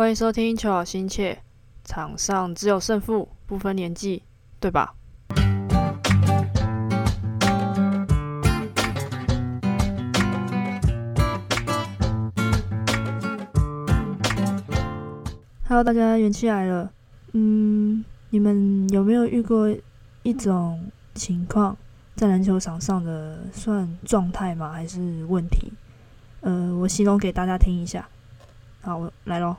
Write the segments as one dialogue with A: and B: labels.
A: 欢迎收听《求好心切》，场上只有胜负，不分年纪，对吧？Hello，大家元气来了。嗯，你们有没有遇过一种情况，在篮球场上的算状态吗？还是问题？呃，我形容给大家听一下。好，我来喽。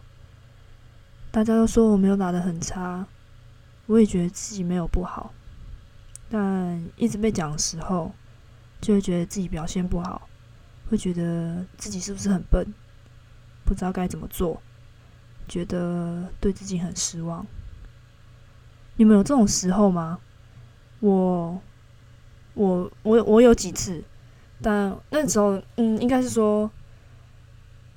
A: 大家都说我没有打的很差，我也觉得自己没有不好，但一直被讲的时候，就会觉得自己表现不好，会觉得自己是不是很笨，不知道该怎么做，觉得对自己很失望。你们有这种时候吗？我，我，我，我有几次，但那时候，嗯，应该是说。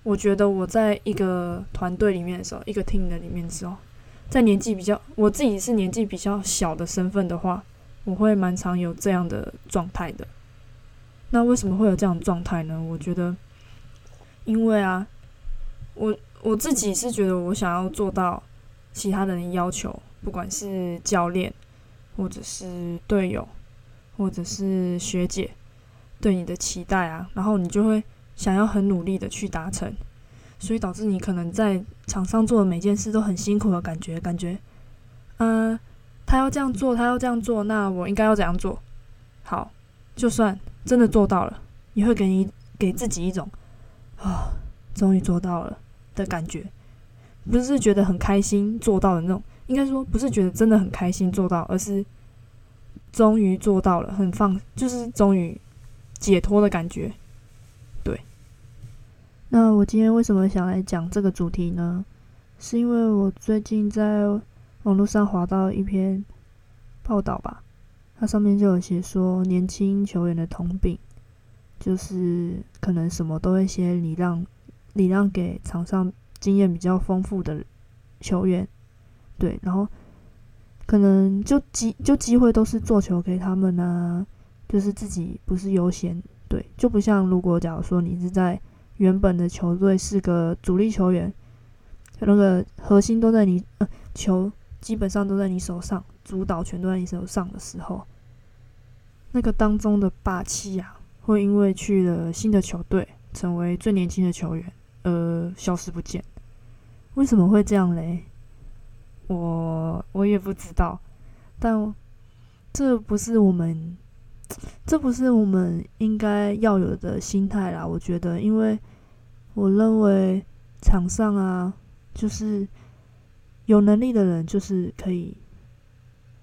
A: 我觉得我在一个团队里面的时候，一个 team 的里面的时候，在年纪比较，我自己是年纪比较小的身份的话，我会蛮常有这样的状态的。那为什么会有这样的状态呢？我觉得，因为啊，我我自己是觉得我想要做到其他人要求，不管是教练，或者是队友，或者是学姐对你的期待啊，然后你就会。想要很努力的去达成，所以导致你可能在场上做的每件事都很辛苦的感觉，感觉，嗯，他要这样做，他要这样做，那我应该要怎样做？好，就算真的做到了，也会给你给自己一种啊，终于做到了的感觉，不是觉得很开心做到的那种，应该说不是觉得真的很开心做到，而是终于做到了，很放，就是终于解脱的感觉。那我今天为什么想来讲这个主题呢？是因为我最近在网络上划到一篇报道吧，它上面就有写说，年轻球员的通病就是可能什么都会先礼让，礼让给场上经验比较丰富的球员，对，然后可能就机就机会都是做球给他们呢，就是自己不是优先，对，就不像如果假如说你是在原本的球队是个主力球员，那个核心都在你，呃，球基本上都在你手上，主导权都在你手上的时候，那个当中的霸气啊，会因为去了新的球队，成为最年轻的球员，而消失不见。为什么会这样嘞？我我也不知道，但这不是我们。这不是我们应该要有的心态啦，我觉得，因为我认为场上啊，就是有能力的人就是可以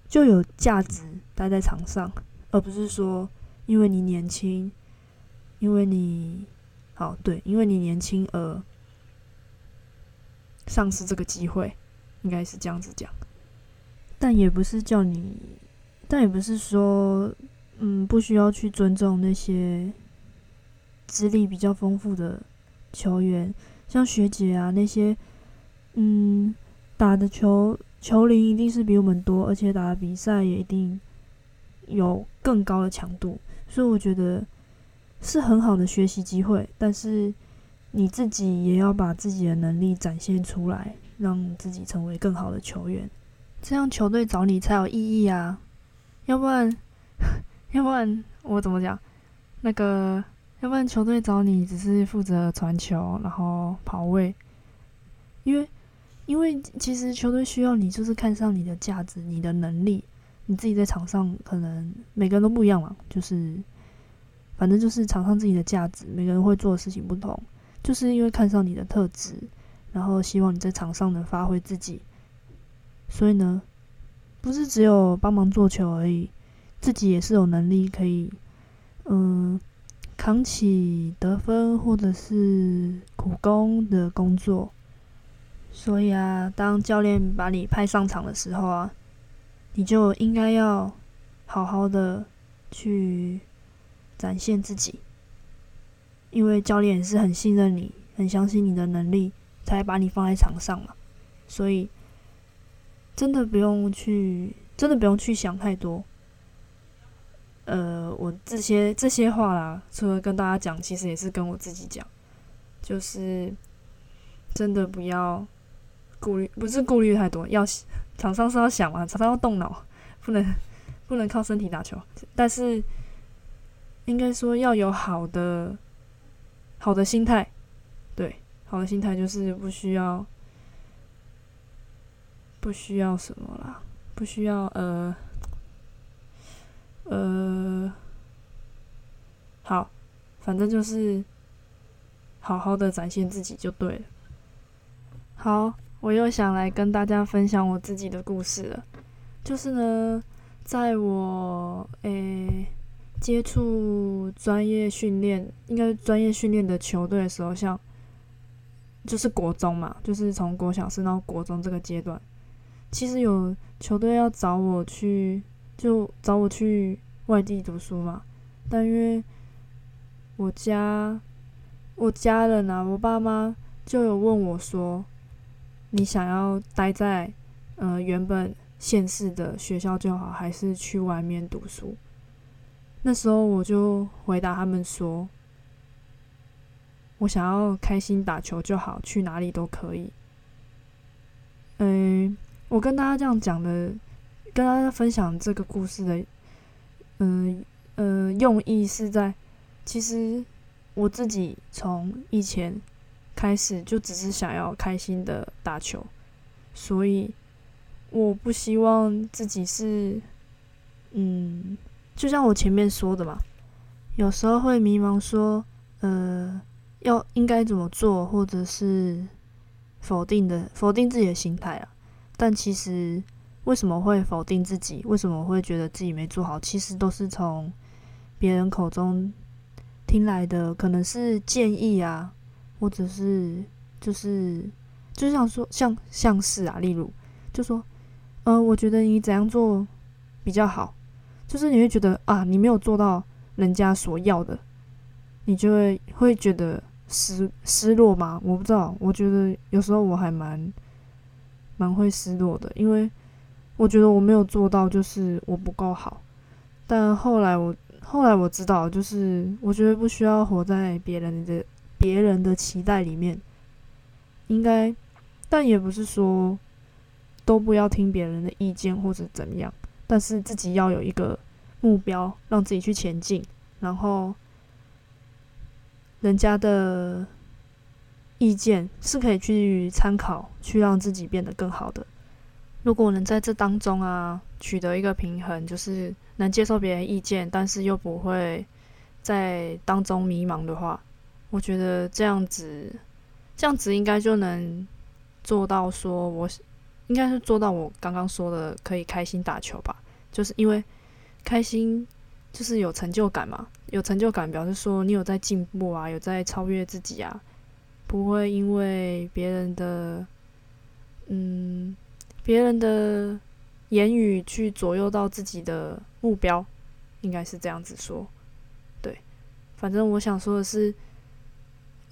A: 就有价值待在场上，而不是说因为你年轻，因为你好对，因为你年轻而丧失这个机会，应该是这样子讲。但也不是叫你，但也不是说。嗯，不需要去尊重那些资历比较丰富的球员，像学姐啊那些，嗯，打的球球龄一定是比我们多，而且打的比赛也一定有更高的强度，所以我觉得是很好的学习机会。但是你自己也要把自己的能力展现出来，让自己成为更好的球员，这样球队找你才有意义啊，要不然。要不然我怎么讲？那个，要不然球队找你只是负责传球，然后跑位。因为，因为其实球队需要你，就是看上你的价值、你的能力。你自己在场上可能每个人都不一样嘛，就是，反正就是场上自己的价值，每个人会做的事情不同，就是因为看上你的特质，然后希望你在场上能发挥自己。所以呢，不是只有帮忙做球而已。自己也是有能力可以，嗯，扛起得分或者是苦攻的工作。所以啊，当教练把你派上场的时候啊，你就应该要好好的去展现自己，因为教练也是很信任你、很相信你的能力，才把你放在场上嘛。所以，真的不用去，真的不用去想太多。呃，我这些这些话啦，除了跟大家讲，其实也是跟我自己讲，就是真的不要顾虑，不是顾虑太多，要场上是要想嘛，场上要动脑，不能不能靠身体打球。但是应该说要有好的好的心态，对，好的心态就是不需要不需要什么啦，不需要呃呃，好，反正就是好好的展现自己就对了。好，我又想来跟大家分享我自己的故事了。就是呢，在我诶接触专业训练，应该专业训练的球队的时候，像就是国中嘛，就是从国小升到国中这个阶段，其实有球队要找我去，就找我去外地读书嘛。但因为我家我家人啊，我爸妈就有问我说。你想要待在呃原本县市的学校就好，还是去外面读书？那时候我就回答他们说：“我想要开心打球就好，去哪里都可以。”嗯，我跟大家这样讲的，跟大家分享这个故事的，嗯呃用意是在，其实我自己从以前。开始就只是想要开心的打球，所以我不希望自己是，嗯，就像我前面说的嘛，有时候会迷茫，说，呃，要应该怎么做，或者是否定的否定自己的心态啊。但其实为什么会否定自己？为什么会觉得自己没做好？其实都是从别人口中听来的，可能是建议啊。或者是就是就像说像像是啊，例如就说，呃，我觉得你怎样做比较好，就是你会觉得啊，你没有做到人家所要的，你就会会觉得失失落吗？我不知道，我觉得有时候我还蛮蛮会失落的，因为我觉得我没有做到，就是我不够好。但后来我后来我知道，就是我觉得不需要活在别人的。别人的期待里面，应该，但也不是说都不要听别人的意见或者怎么样，但是自己要有一个目标，让自己去前进。然后，人家的意见是可以去参考，去让自己变得更好的。如果能在这当中啊取得一个平衡，就是能接受别人意见，但是又不会在当中迷茫的话。我觉得这样子，这样子应该就能做到。说我应该是做到我刚刚说的，可以开心打球吧。就是因为开心，就是有成就感嘛。有成就感表示说你有在进步啊，有在超越自己啊，不会因为别人的嗯别人的言语去左右到自己的目标，应该是这样子说。对，反正我想说的是。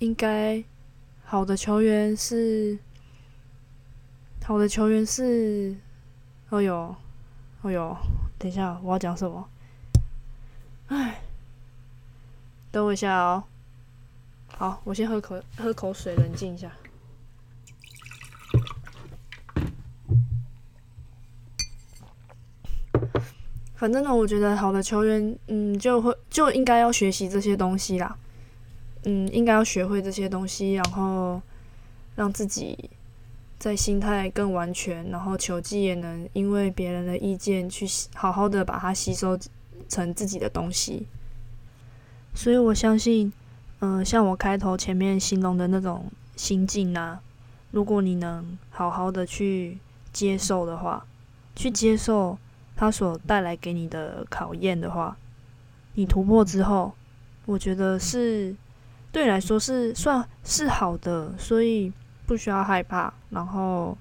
A: 应该好的球员是好的球员是，哦哟，哦哟，等一下我要讲什么？哎，等我一下哦。好，我先喝口喝口水，冷静一下。反正呢，我觉得好的球员，嗯，就会就应该要学习这些东西啦。嗯，应该要学会这些东西，然后让自己在心态更完全，然后球技也能因为别人的意见去好好的把它吸收成自己的东西。所以我相信，嗯，像我开头前面形容的那种心境啊，如果你能好好的去接受的话，去接受它所带来给你的考验的话，你突破之后，我觉得是。对你来说是算是好的，所以不需要害怕，然后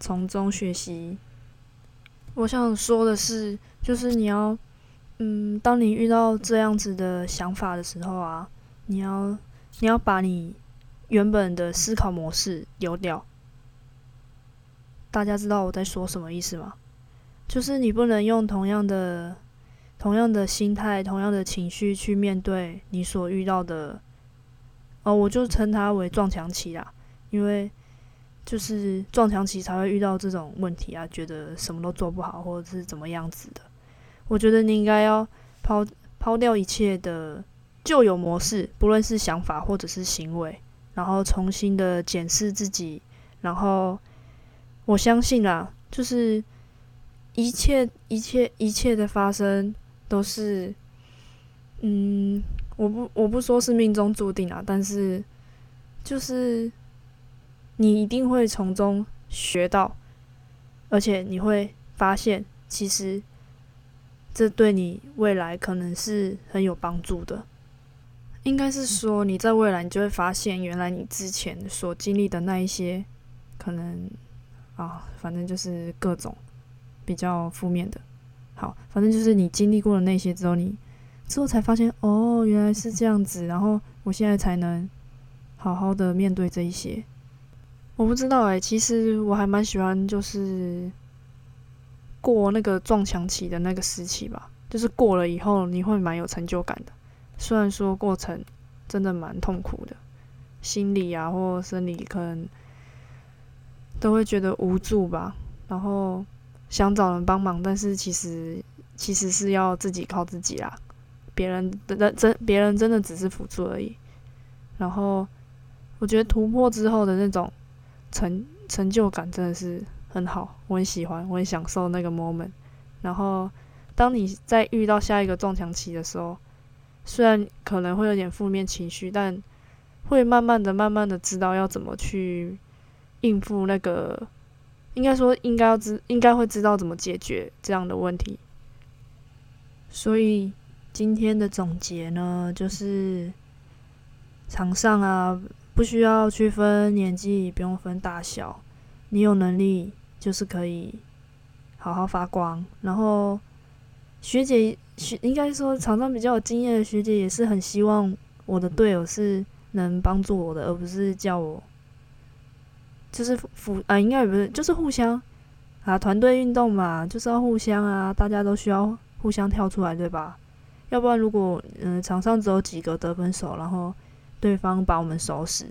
A: 从中学习。我想说的是，就是你要，嗯，当你遇到这样子的想法的时候啊，你要你要把你原本的思考模式丢掉。大家知道我在说什么意思吗？就是你不能用同样的、同样的心态、同样的情绪去面对你所遇到的。哦，我就称它为撞墙期啦，因为就是撞墙期才会遇到这种问题啊，觉得什么都做不好，或者是怎么样子的。我觉得你应该要抛抛掉一切的旧有模式，不论是想法或者是行为，然后重新的检视自己。然后我相信啊，就是一切一切一切的发生都是，嗯，我不我不说是命中注定啊，但是就是你一定会从中学到，而且你会发现其实。这对你未来可能是很有帮助的。应该是说，你在未来你就会发现，原来你之前所经历的那一些，可能啊，反正就是各种比较负面的。好，反正就是你经历过了那些之后，你之后才发现，哦，原来是这样子。然后我现在才能好好的面对这一些。我不知道哎，其实我还蛮喜欢，就是。过那个撞墙期的那个时期吧，就是过了以后你会蛮有成就感的。虽然说过程真的蛮痛苦的，心理啊或生理可能都会觉得无助吧，然后想找人帮忙，但是其实其实是要自己靠自己啦，别人的真别人真的只是辅助而已。然后我觉得突破之后的那种成成就感真的是。很好，我很喜欢，我很享受那个 moment。然后，当你在遇到下一个撞墙期的时候，虽然可能会有点负面情绪，但会慢慢的、慢慢的知道要怎么去应付那个，应该说应该要知，应该会知道怎么解决这样的问题。所以今天的总结呢，就是场上啊，不需要区分年纪，不用分大小，你有能力。就是可以好好发光，然后学姐学应该说场上比较有经验的学姐也是很希望我的队友是能帮助我的，而不是叫我就是辅啊，应该也不是，就是互相啊，团队运动嘛，就是要互相啊，大家都需要互相跳出来，对吧？要不然如果嗯场上只有几个得分手，然后对方把我们守死，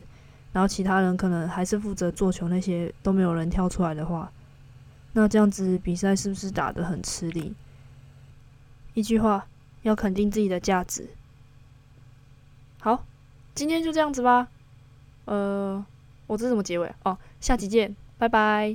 A: 然后其他人可能还是负责做球，那些都没有人跳出来的话。那这样子比赛是不是打得很吃力？一句话，要肯定自己的价值。好，今天就这样子吧。呃，我这怎么结尾？哦，下期见，拜拜。